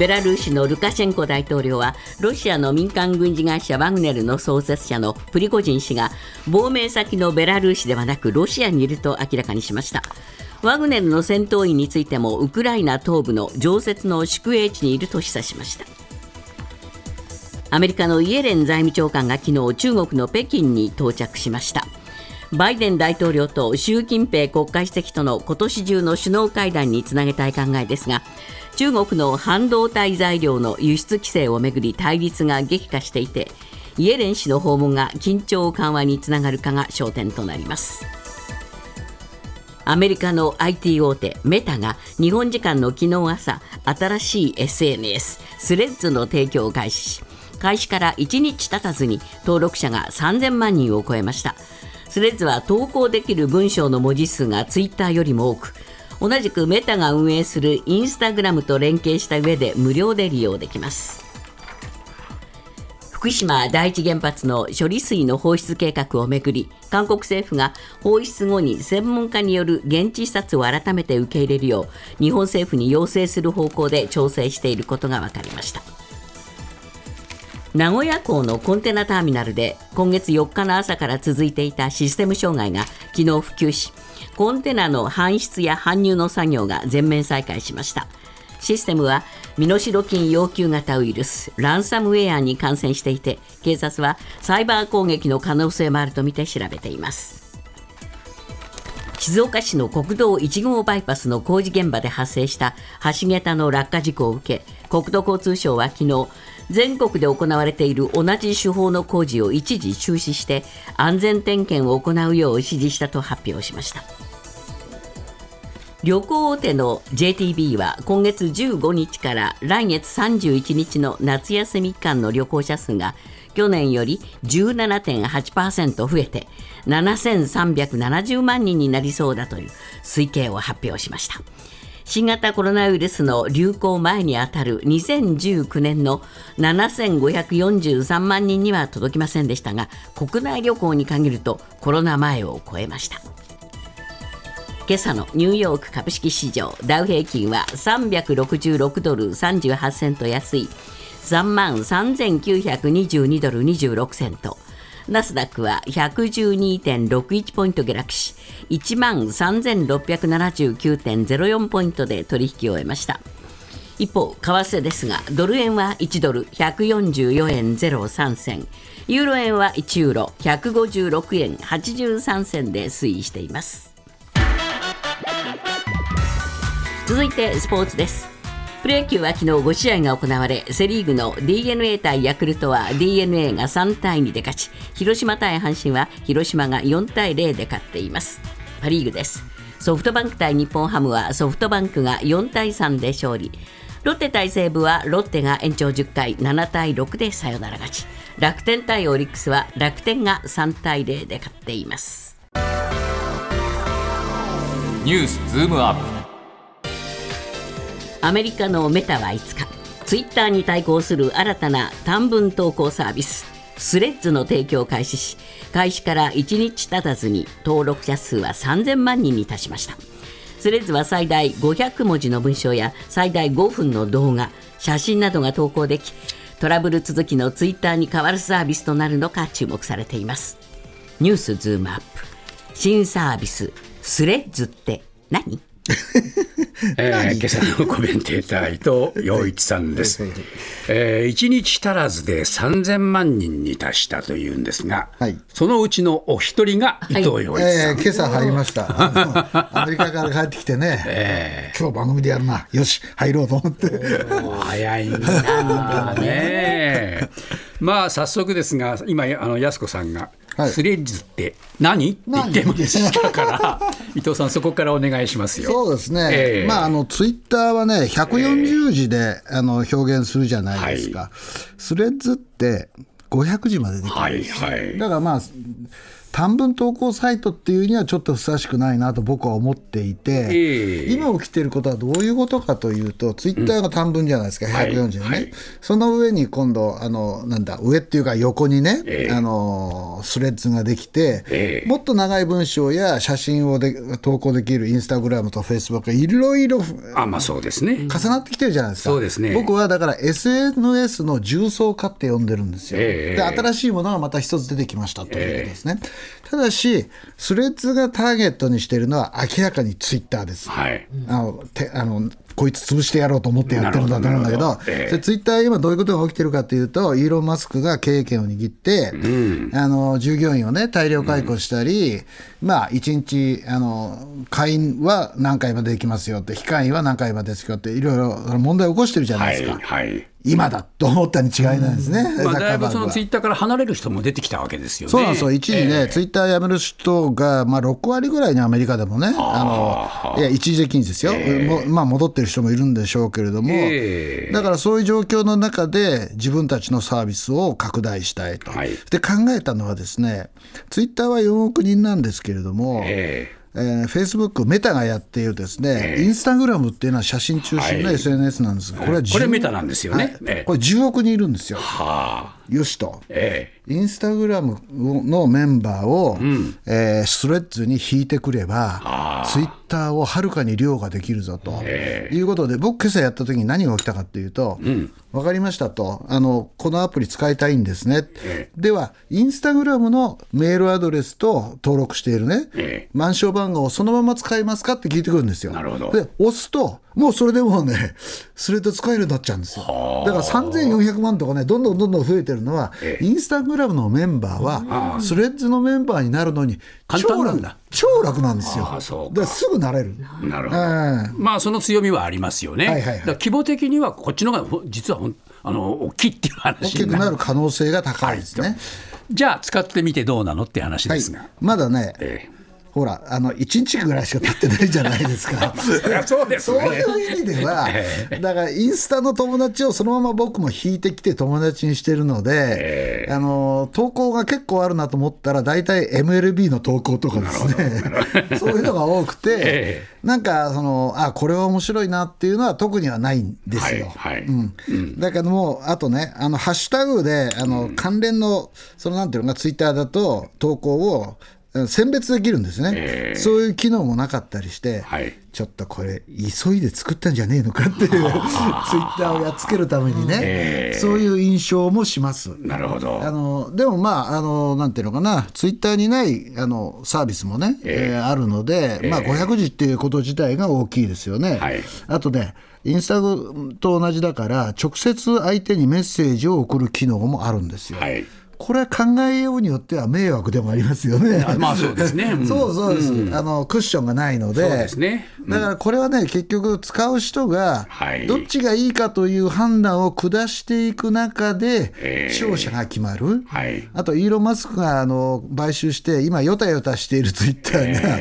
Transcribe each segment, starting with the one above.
ベラルーシのルカシェンコ大統領はロシアの民間軍事会社ワグネルの創設者のプリゴジン氏が亡命先のベラルーシではなくロシアにいると明らかにしました。ワグネルの戦闘員についてもウクライナ東部の常設の宿営地にいると示唆しました。アメリカのイエレン財務長官が昨日中国の北京に到着しました。バイデン大統領と習近平国家主席との今年中の首脳会談につなげたい考えですが中国の半導体材料の輸出規制をめぐり対立が激化していてイエレン氏の訪問が緊張緩和につながるかが焦点となります。アメリカの IT 大手メタが日本時間の昨日朝新しい SNS スレッズの提供を開始し開始から1日経たずに登録者が3000万人を超えました。スレッズは投稿できる文章の文字数がツイッターよりも多く同じくメタが運営するインスタグラムと連携した上で無料で利用できます。福島第一原発の処理水の放出計画をめぐり韓国政府が放出後に専門家による現地視察を改めて受け入れるよう日本政府に要請する方向で調整していることが分かりました。名古屋港のコンテナターミナルで今月4日の朝から続いていたシステム障害が昨日復旧しコンテナの搬出や搬入の作業が全面再開しました。システムは身代金要求型ウイルスランサムウェアに感染していて警察はサイバー攻撃の可能性もあるとみて調べています。静岡市の国道1号バイパスの工事現場で発生した橋桁の落下事故を受け国土交通省は昨日全国で行われている同じ手法の工事を一時中止して安全点検を行うよう指示したと発表しました。旅行大手の JTB は今月15日から来月31日の夏休み期間の旅行者数が去年より17.8%増えて7370万人になりそうだという推計を発表しました。新型コロナウイルスの流行前にあたる2019年の7543万人には届きませんでしたが国内旅行に限るとコロナ前を超えました今朝のニューヨーク株式市場ダウ平均は366ドル38セント安い3万3922ドル26セントナスダックは112.61ポイント下落し、1万3679.04ポイントで取引を終えました。一方、為替ですが、ドル円は1ドル144円03銭、ユーロ円は1ユーロ156円83銭で推移しています。続いてスポーツです。プロ野球は昨日5試合が行われセ・リーグの d n a 対ヤクルトは d n a が3対2で勝ち広島対阪神は広島が4対0で勝っています。パ・リーグです。ソフトバンク対日本ハムはソフトバンクが4対3で勝利。ロッテ対西武はロッテが延長10回7対6でサヨナラ勝ち。楽天対オリックスは楽天が3対0で勝っています。ニュースズームアップ。アメリカのメタは5日ツイッターに対抗する新たな短文投稿サービススレッズの提供を開始し開始から1日経たずに登録者数は3000万人に達しました。スレッズは最大500文字の文章や最大5分の動画写真などが投稿できトラブル続きのツイッターに代わるサービスとなるのか注目されています。ニュースズームアップ。新サービススレッズって何？えー、今朝のコメンテーター伊藤洋一さんです、えー、1日足らずで3000万人に達したというんですが、はい、そのうちのお一人が伊藤洋一さん、はいえー、今朝入りました。アメリカから帰ってきてね、えー、今日番組でやるな。よし入ろうと思って。早いんだね。まあ早速ですが今あの安子さんがスレッズって何？って言ってましたから、伊藤さん、そこからお願いしますよ。そうですね、えー、まあ、あのツイッターはね、140字で、えー、あの表現するじゃないですか、はい、スレッズって500字までできるんです、はいはい、だからまあ、短文投稿サイトっていうにはちょっとふさわしくないなと僕は思っていて、えー、今起きていることはどういうことかというと、ツイッターが短文じゃないですか、うん、140ね、はいはい、その上に今度、あのなんだ、上っていうか横にね、えー、あのスレッズができて、えー、もっと長い文章や写真をで投稿できるインスタグラムとフェイスブックがいろいろあ、まあ、そうですね。重なってきてるじゃないですか。そうですね。僕はだから SNS の重層化って呼んでるんですよ。で新しいものがまた一つ出てきましたということですね。ただし、スレッズがターゲットにしているのは明らかにツイッターです。はい、あのてあのこいつ潰してやろうと思ってやってるんだと思うんだけど、えー、ツイッター、今どういうことが起きてるかというと、イーロン・マスクが経営権を握って、うん、あの従業員を、ね、大量解雇したり、うん、まあ、1日あの、会員は何回までできますよって、非会員は何回までですよって、いろいろ問題を起こしてるじゃないですか。はい、はい今だと思ったに違いないですね、まあ、だいぶそのツイッターから離れる人も出てきたわけですよね。そうなんですよ、一時ね、えー、ツイッター辞める人が、まあ、6割ぐらいにアメリカでもね、あのいや一時的にですよ、えー、まあ、戻ってる人もいるんでしょうけれども、えー、だからそういう状況の中で、自分たちのサービスを拡大したいと、はい、で考えたのはですね、ツイッターは4億人なんですけれども、えーえー、フェイスブック、メタがやっているですね、えー、インスタグラムっていうのは写真中心の SNS なんですが、はい、これはこれメタなんですよね、はい、これ10億人いるんですよ。はあ、よしと、えー、インスタグラムのメンバーを、うん、えー、スレッズに引いてくれば、ツイッターをはるかに量ができるぞと、いうことで、僕、今朝やった時に何が起きたかっていうと、うん、分かりましたと。あの、このアプリ使いたいんですね、では、インスタグラムのメールアドレスと登録しているね、マンション番号をそのまま使いますかって聞いてくるんですよ。なるほど。で押すともうそれでもうね、スレッド使えるようになっちゃうんですよ。だから3400万とかね、どんどんどんどん増えてるのは、インスタグラムのメンバーは、スレッズのメンバーになるのに、超楽超楽なんですよ。だすぐなれる。なるほど。まあ、その強みはありますよね。はいはいはい、規模的にはこっちのが実はあの大きいっていう話大きくなる可能性が高いですね。じゃあ、使ってみてどうなのって話ですが。はい、まだね、えーほらあの1日ぐらいしか経ってないじゃないですか。そうです、ね、そういう意味では、だからインスタの友達をそのまま僕も引いてきて友達にしてるので、あの投稿が結構あるなと思ったら大体 MLB の投稿とかですね。そういうのが多くて、なんかそのあこれは面白いなっていうのは特にはないんですよ。はいはい、うん。うん、だけどもあとねあのハッシュタグであの、関連のそのなんていうのがツイッターだと投稿を選別できるんですね、えー、そういう機能もなかったりして、はい、ちょっとこれ、急いで作ったんじゃねえのかっていう、ツイッターをやっつけるためにね、えー、そういう印象もします。なるほど。あのでも、まああの、なんていうのかな、ツイッターにないあのサービスもね、えー、えー、あるので、まあ、500字っていうこと自体が大きいですよね。はい、あとねインスタグと同じだから、直接相手にメッセージを送る機能もあるんですよ。はいこれは考えようによっては迷惑でもありますよね。まあそうですね。うん、そうそうです、うん、あの。クッションがないので。そうですね。うん、だからこれはね、結局使う人が、どっちがいいかという判断を下していく中で、勝者が決まる。はい、あと、イーロン・マスクがあの買収して、今、よたよたしているツイッターが、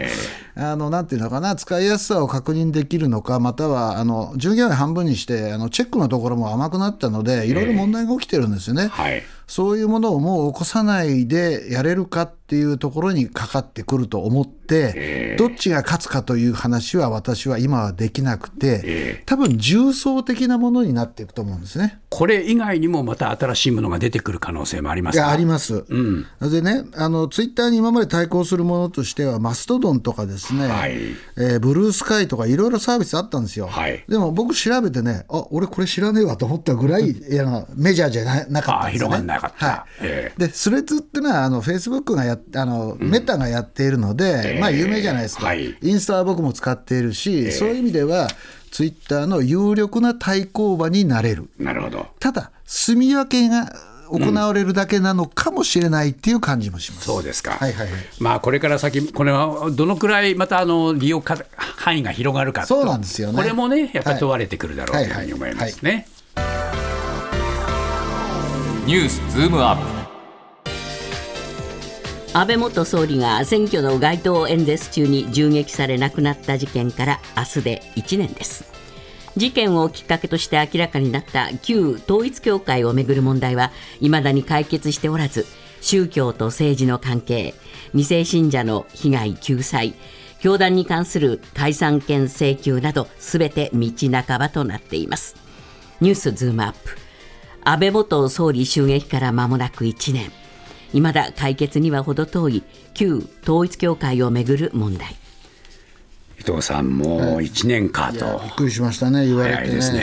あのなんていうのかな、使いやすさを確認できるのか、またはあの従業員半分にして、あのチェックのところも甘くなったので、いろいろ問題が起きてるんですよね。はいそういうものをもう起こさないでやれるかっていうところにかかってくると思って、どっちが勝つかという話は私は今はできなくて、多分重層的なものになっていくと思うんですね。これ以外にもまた新しいものが出てくる可能性もありますかあります。うん、でね、あのツイッターに今まで対抗するものとしては、マストドンとかですね、はい、えー、ブルースカイとかいろいろサービスあったんですよ。はい、でも僕調べてね、あ俺これ知らねえわと思ったぐらい、いやメジャーじゃなかったんですね。かった。はいえー、でスレッズってのはあのフェイスブックがやあの、うん、メタがやっているので、まあ有名じゃないですか、はい、インスタは僕も使っているし、えー、そういう意味ではツイッターの有力な対抗馬になれるなるほどただ住み分けが行われるだけなのかもしれないっていう感じもします。そうですか。はいはいはい。まあこれから先これはどのくらいまたあの利用範囲が広がるかそうなんですよね。これもねやっぱり問われてくるだろうというふうに思いますね。ニュースズームアップ。安倍元総理が選挙の街頭演説中に銃撃され亡くなった事件から明日で1年です。事件をきっかけとして明らかになった旧統一教会をめぐる問題はいまだに解決しておらず宗教と政治の関係2世信者の被害救済教団に関する解散権請求などすべて道半ばとなっています。ニュースズームアップ。安倍元総理襲撃から間もなく1年。いまだ解決には程遠い旧統一教会をめぐる問題。伊藤さん、もう1年かと、びっくりしましたね、言われて、ね、ですね、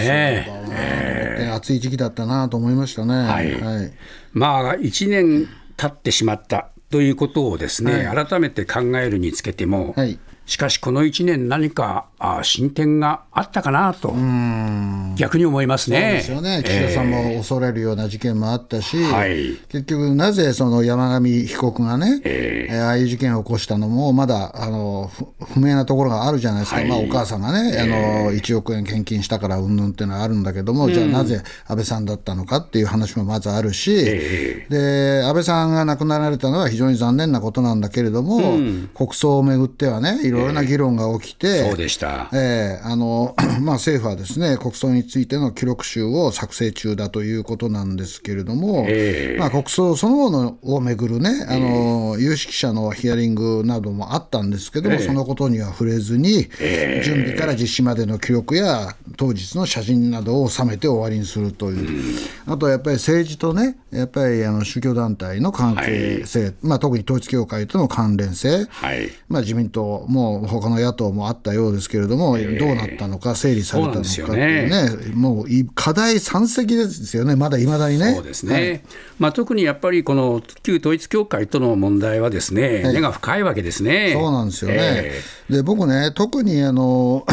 えー、暑い時期だったなと思いましたね。はい、はい、まあ、1年経ってしまったということをですね、はい、改めて考えるにつけても、はい、しかしこの1年、何かあ進展があったかなと、逆に思いますね。そうですよね、岸田さんも恐れるような事件もあったし、えー、結局、なぜその山上被告がね、えー、ああいう事件を起こしたのも、まだあの不明なところがあるじゃないですか、はい、まあ、お母さんがね、あの1億円献金したからうんぬんっていうのはあるんだけども、じゃあなぜ安倍さんだったのかっていう話もまずあるし、えー、で安倍さんが亡くなられたのは非常に残念なことなんだけれども、うん、国葬をめぐってはね、いろいろな議論が起きて、そうでした、えーあの まあ、政府はですね国葬についての記録集を作成中だということなんですけれども、えー、まあ、国葬そのものをめぐるね、あの有識者のヒアリングなどもあったんですけども、えー、そのことには触れずに、えー、準備から実施までの記録や当日の写真などを収めて終わりにするという、うん、あとやっぱり政治とね、やっぱりあの宗教団体の関係性、はい、まあ、特に統一教会との関連性、はい、まあ、自民党も他の野党もあったようですけれども、どうなったのか、整理されたのかっていうね、もう課題山積ですよね、まだいまだにね。そうですね、はい、まあ、特にやっぱりこの旧統一教会との問題はですね、根が深いわけですね。そうなんですよね。えー、で僕ね特にあの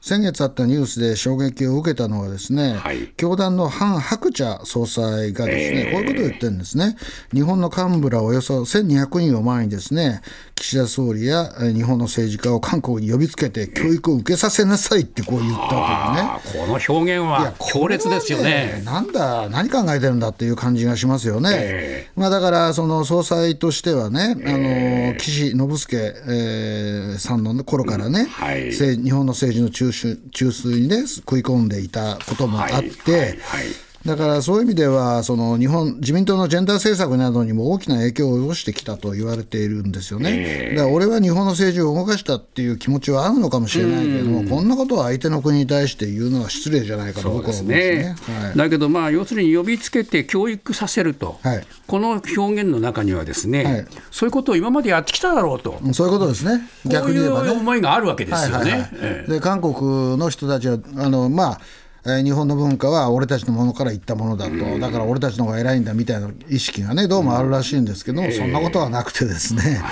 先月あったニュースで衝撃を受けたのはですね、はい、教団のハン・ハクチャ総裁がですね、えー、こういうことを言ってるんですね。日本の幹部らおよそ1200人を前にですね、岸田総理や日本の政治家を韓国に呼びつけて教育を受けさせなさいってこう言ったというね。この表現は強烈ですよね。ねなんだ、何考えてるんだっていう感じがしますよね。えー、まあ、だから、その総裁としてはね、あの岸信介、えー、さんの頃からね、はい、日本の政治の中中枢にね、食い込んでいたこともあって、はいはいはい。だからそういう意味では、その日本、自民党のジェンダー政策などにも大きな影響を及ぼしてきたと言われているんですよね。えー、だから俺は日本の政治を動かしたっていう気持ちはあるのかもしれないけれども、こんなことを相手の国に対して言うのは失礼じゃないかと僕は思うんですね。はい、だけど、まあ、要するに呼びつけて教育させると、はい、この表現の中にはですね、はい、そういうことを今までやってきただろうと、そういうことですね、逆に言えばね。ういう思いがあるわけですよね。で韓国の人たちはあの、まあえ日本の文化は俺たちのものから言ったものだと、だから俺たちの方が偉いんだみたいな意識がね、どうもあるらしいんですけども、そんなことはなくてですね、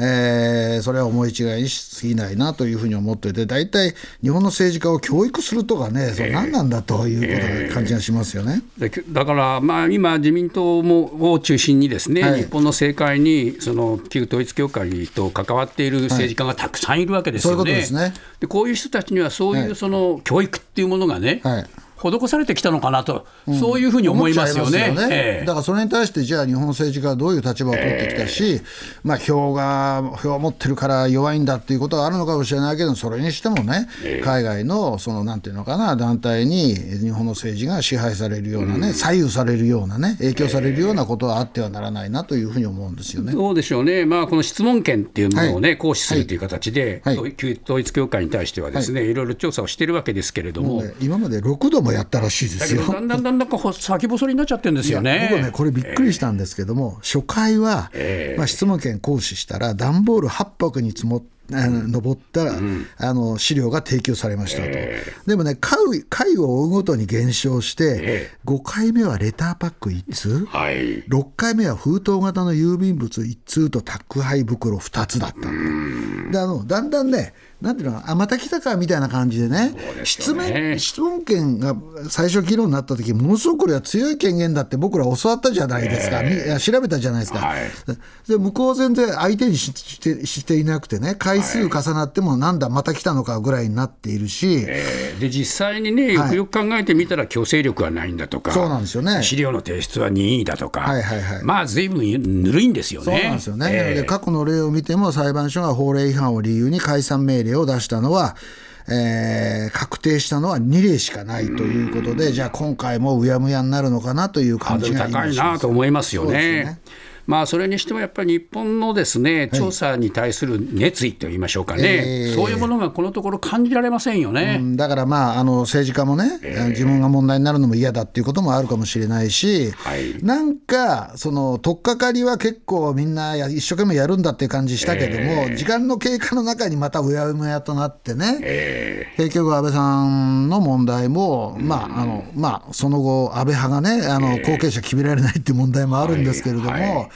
えー、それは思い違いにしすぎないなというふうに思っていて、大体、日本の政治家を教育するとかね、それ何なんだということな感じがしますよね。だから、まあ、今、自民党もを中心にですね、はい、日本の政界にその旧統一教会と関わっている政治家がたくさんいるわけですよね。はい、そういうことですね。でこういう人たちには、そういうその教育っていうものがね、はい施されてきたのかなと、うん、そういうふうに思いますよね。よね。えー、だからそれに対して、じゃあ、日本政治家はどういう立場を取ってきたし、えー、まあ、票が、票を持ってるから弱いんだっていうことはあるのかもしれないけど、それにしてもね、えー、海外の、そのなんていうのかな、団体に日本の政治が支配されるようなね、うん、左右されるようなね、影響されるようなことはあってはならないなというふうに思うんですよね。そうでしょうね、まあ、この質問権っていうものをね、はい、行使するという形で、はい。はい、旧統一教会に対してはですね、い、ろいろ調査をしているわけですけれども、ね、今まで6度もやったらしいですよ。だんだんだんだん先細りになっちゃってるんですよね。僕ね、これびっくりしたんですけども、えー、初回は、えー、まあ、質問権行使したら、段ボール8箱に積もって、登ったら、うん、あの資料が提供されましたと、えー、でもね回、回を追うごとに減少して、えー、5回目はレターパック1通、はい、6回目は封筒型の郵便物1通と宅配袋2つだったであのだんだんねなんていうのあまた来たかみたいな感じでね、ね。質問質問権が最初議論になった時ものすごくこれは強い権限だって僕ら教わったじゃないですか、えー、調べたじゃないですか、はい、で向こう全然相手にしてしていなくてね、回数重なっても、なんだ、また来たのかぐらいになっているし、えー、で実際にね、よくよく考えてみたら、強制力はないんだとか、そうなんですよね。資料の提出は任意だとか、はいはいはい、まあ、ずいぶんぬるいんですよね。そうなんですよね、えー、で過去の例を見ても、裁判所が法令違反を理由に解散命令を出したのは、えー、確定したのは2例しかないということで、じゃあ今回もうやむやになるのかなという感じが高いなと思いますよね。まあ、それにしてもやっぱり日本のですね調査に対する熱意といいましょうかね、えー、そういうものがこのところ感じられませんよね、うん、だからまああの政治家もね、えー、自分が問題になるのも嫌だっていうこともあるかもしれないし、はい、なんかその取っかかりは結構みんな一生懸命やるんだっていう感じしたけども、えー、時間の経過の中にまたうやむやとなってね、えー、結局安倍さんの問題も、まああのまあ、その後安倍派がねあの後継者決められないっていう問題もあるんですけれども。はいはい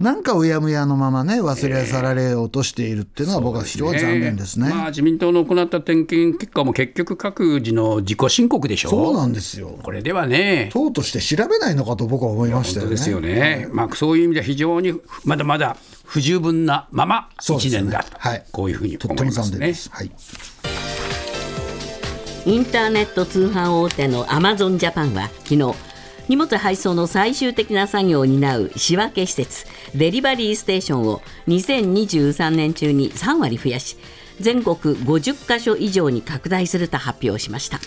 なんかうやむやのままね、忘れ去られようとしているっていうのは、僕は非常に残念ですね、ね、まあ、自民党の行った点検結果も結局、各自の自己申告でしょ。そうなんですよ。これではね、党として調べないのかと僕は思いましたよね。ですよね、まあ、そういう意味では非常にまだまだ不十分なまま1年だと、ね、はい、こういうふうに思いますね。はい、インターネット通販大手のアマゾンジャパンは昨日荷物配送の最終的な作業を担う仕分け施設デリバリーステーションを2023年中に3割増やし全国50カ所以上に拡大すると発表しました。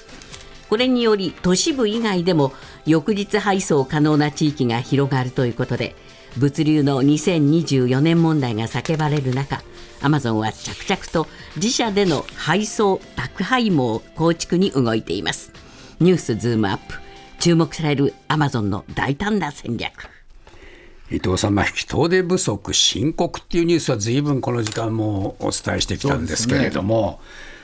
これにより都市部以外でも翌日配送可能な地域が広がるということで物流の2024年問題が叫ばれる中アマゾンは着々と自社での配送宅配網構築に動いています。ニュースズームアップ。注目されるアマゾンの大胆な戦略。伊藤さん、まあ、人手不足深刻っていうニュースはずいぶんこの時間もお伝えしてきたんですけれども、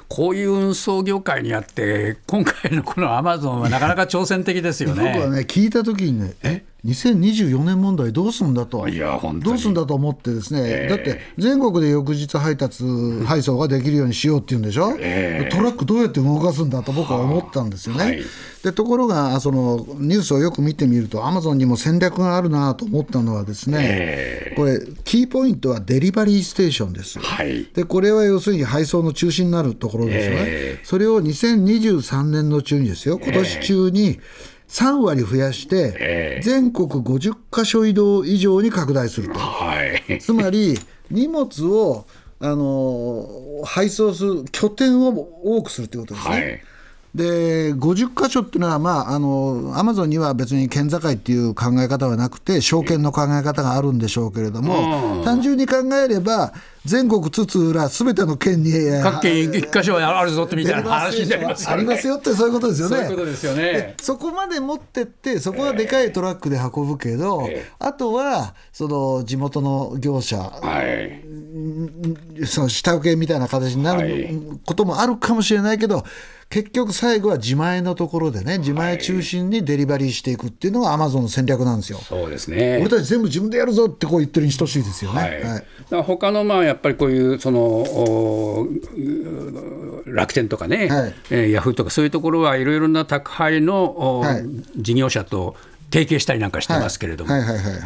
こういう運送業界にあって、今回のこのアマゾンはなかなか挑戦的ですよね。僕はね、聞いたときにね、え？2024年問題どうすんだと、いや本当どうすんだと思ってですね、えー、だって全国で翌日配達、配送ができるようにしようっていうんでしょ、えー、トラックどうやって動かすんだと僕は思ったんですよね。はい、でところがそのニュースをよく見てみると、アマゾンにも戦略があるなと思ったのはですね、えー、これ、キーポイントはデリバリーステーションです。はい、でこれは要するに配送の中心になるところですよね。それを2023年の中にですよ、今年中に、3割増やして、全国50か所移動以上に拡大すると。はい、つまり、荷物をあの配送する拠点を多くするということですね。はいで50箇所っていうのは、まあ、あのアマゾンには別に県境っていう考え方はなくて、証券の考え方があるんでしょうけれども、単純に考えれば、全国津々浦すべての県に各県一箇所はあるぞってみたいな話になりますよね。ありますよってそういうことですよね。そういうことですよね。そこまで持ってってそこはでかいトラックで運ぶけど、えー、あとはその地元の業者、はい、その下請けみたいな形になることもあるかもしれないけど。結局最後は自前のところでね、自前中心にデリバリーしていくっていうのがアマゾンの戦略なんですよ。そうですね。俺たち全部自分でやるぞってこう言ってるに等しいですよね。はい。はい、他のまあやっぱりこういうその楽天とかね、はい、えー、ヤフーとかそういうところはいろいろな宅配の、はい、事業者と提携したりなんかしてますけれども、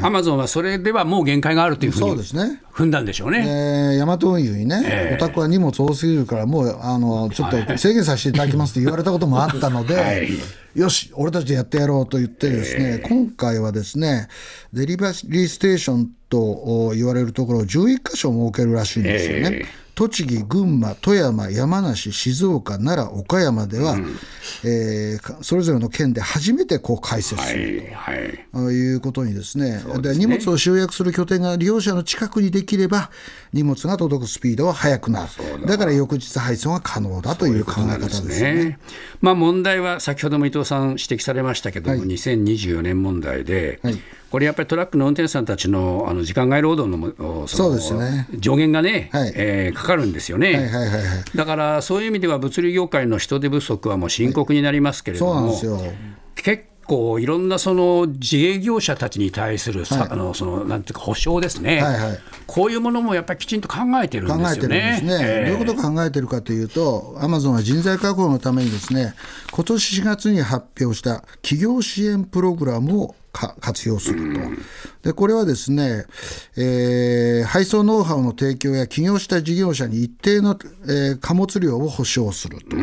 アマゾンはそれではもう限界があるというふうに踏んだんでしょうね。えー、ヤマト運輸にね、えー、お宅は荷物多すぎるから、もうあのちょっと制限させていただきますと言われたこともあったので、はい、よし、俺たちでやってやろうと言って、ですね、えー、今回はですね、デリバリーステーションと言われるところを11箇所設けるらしいんですよね。えー栃木、群馬、富山、山梨、静岡、奈良、岡山では、うん、えー、それぞれの県で初めてこう開設すると、はいはい、いうことにですね。で、ね、荷物を集約する拠点が利用者の近くにできれば、荷物が届くスピードは速くなる、だから翌日配送が可能だという考え方ですね。ね。まあ、問題は先ほども伊藤さん指摘されましたけども、はい、2024年問題で、はい。これやっぱりトラックの運転手さんたちのあの時間外労働のそうです、ね、上限がね、はい、えー、かかるんですよね、はいはいはいはい、だからそういう意味では物流業界の人手不足はもう深刻になりますけれども、はい、結構いろんなその自営業者たちに対するさ、はい、あのそのなんていうか保証ですね、はいはい、こういうものもやっぱりきちんと考えてるんですよね。ね。えー、どういうことを考えてるかというと、アマゾンは人材確保のためにですね、今年4月に発表した企業支援プログラムを活用すると。でこれはですね、えー、配送ノウハウの提供や起業した事業者に一定の、えー、貨物量を保証すると。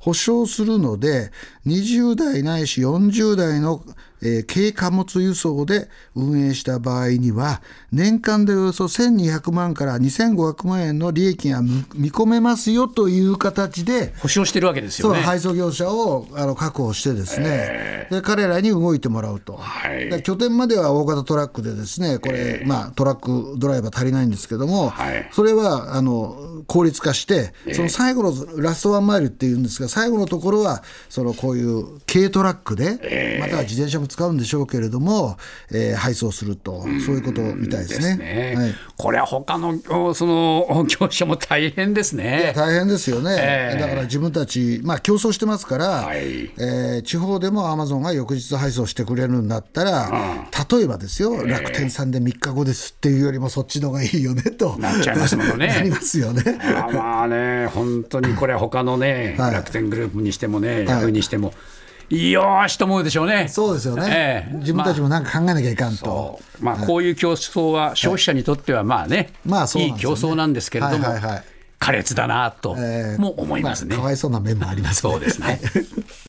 保証するので、20代ないし40代の、えー、軽貨物輸送で運営した場合には、年間でおよそ1200万から2500万円の利益が見込めますよという形で、保証してるわけですよね。配送業者をあの確保してですね、えー、で彼らに動いてもらうと、はい、拠点までは大型トラックでですね、これ、えー、まあ、トラックドライバー足りないんですけども、はい、それはあの効率化して、その最後のラストワンマイルっていうんですが、最後のところは、そのこういう軽トラックで、または自転車も使うんでしょうけれども、えー、配送すると、そういうことみたいですね。すねはい、これは他のその業者も大変ですね。大変ですよね、えー、だから自分たち、まあ、競争してますから、はい、えー、地方でもアマゾンが翌日配送してくれるんだったら、例えばですよ、楽天さんで3日後ですっていうよりも、そっちの方がいいよねと。なっちゃいますもんね。なりますよね。まあね、本当にこれ、他のね、はい、楽天グループにしてもね、ヤフーにしても。よーしと思うでしょうね。そうですよね。えー、自分たちもなんか考えなきゃいかんと。まあ、まあ、こういう競争は消費者にとってはまあね、まあ、いい競争なんですけれども、苛烈だなとも思いますね。まあ、かわいそうな面もあります、ね、そうですね。